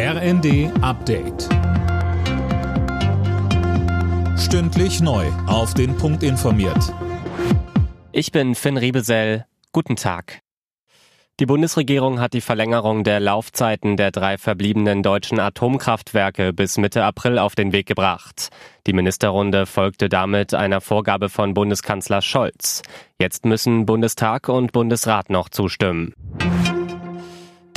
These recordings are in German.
RND Update. Stündlich neu. Auf den Punkt informiert. Ich bin Finn Riebesell. Guten Tag. Die Bundesregierung hat die Verlängerung der Laufzeiten der drei verbliebenen deutschen Atomkraftwerke bis Mitte April auf den Weg gebracht. Die Ministerrunde folgte damit einer Vorgabe von Bundeskanzler Scholz. Jetzt müssen Bundestag und Bundesrat noch zustimmen.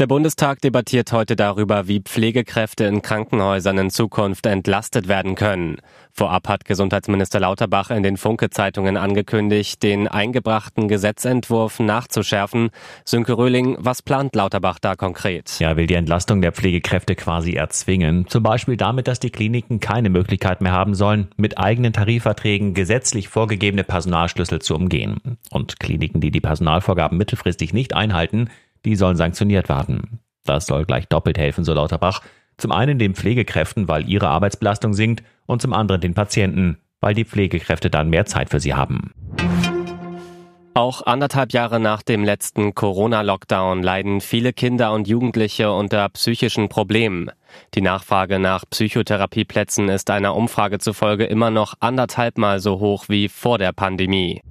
Der Bundestag debattiert heute darüber, wie Pflegekräfte in Krankenhäusern in Zukunft entlastet werden können. Vorab hat Gesundheitsminister Lauterbach in den Funke-Zeitungen angekündigt, den eingebrachten Gesetzentwurf nachzuschärfen. Sönke Röhling, was plant Lauterbach da konkret? Er will die Entlastung der Pflegekräfte quasi erzwingen. Zum Beispiel damit, dass die Kliniken keine Möglichkeit mehr haben sollen, mit eigenen Tarifverträgen gesetzlich vorgegebene Personalschlüssel zu umgehen. Und Kliniken, die die Personalvorgaben mittelfristig nicht einhalten, die sollen sanktioniert werden. Das soll gleich doppelt helfen, so Lauterbach. Zum einen den Pflegekräften, weil ihre Arbeitsbelastung sinkt, und zum anderen den Patienten, weil die Pflegekräfte dann mehr Zeit für sie haben. Auch anderthalb Jahre nach dem letzten Corona-Lockdown leiden viele Kinder und Jugendliche unter psychischen Problemen. Die Nachfrage nach Psychotherapieplätzen ist einer Umfrage zufolge immer noch anderthalbmal so hoch wie vor der Pandemie.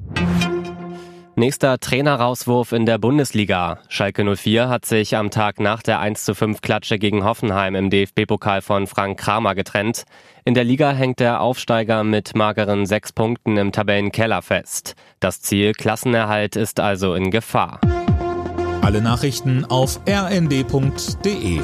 Nächster Trainerauswurf in der Bundesliga. Schalke 04 hat sich am Tag nach der 1 zu 5 Klatsche gegen Hoffenheim im DFB-Pokal von Frank Kramer getrennt. In der Liga hängt der Aufsteiger mit mageren sechs Punkten im Tabellenkeller fest. Das Ziel Klassenerhalt ist also in Gefahr. Alle Nachrichten auf rnd.de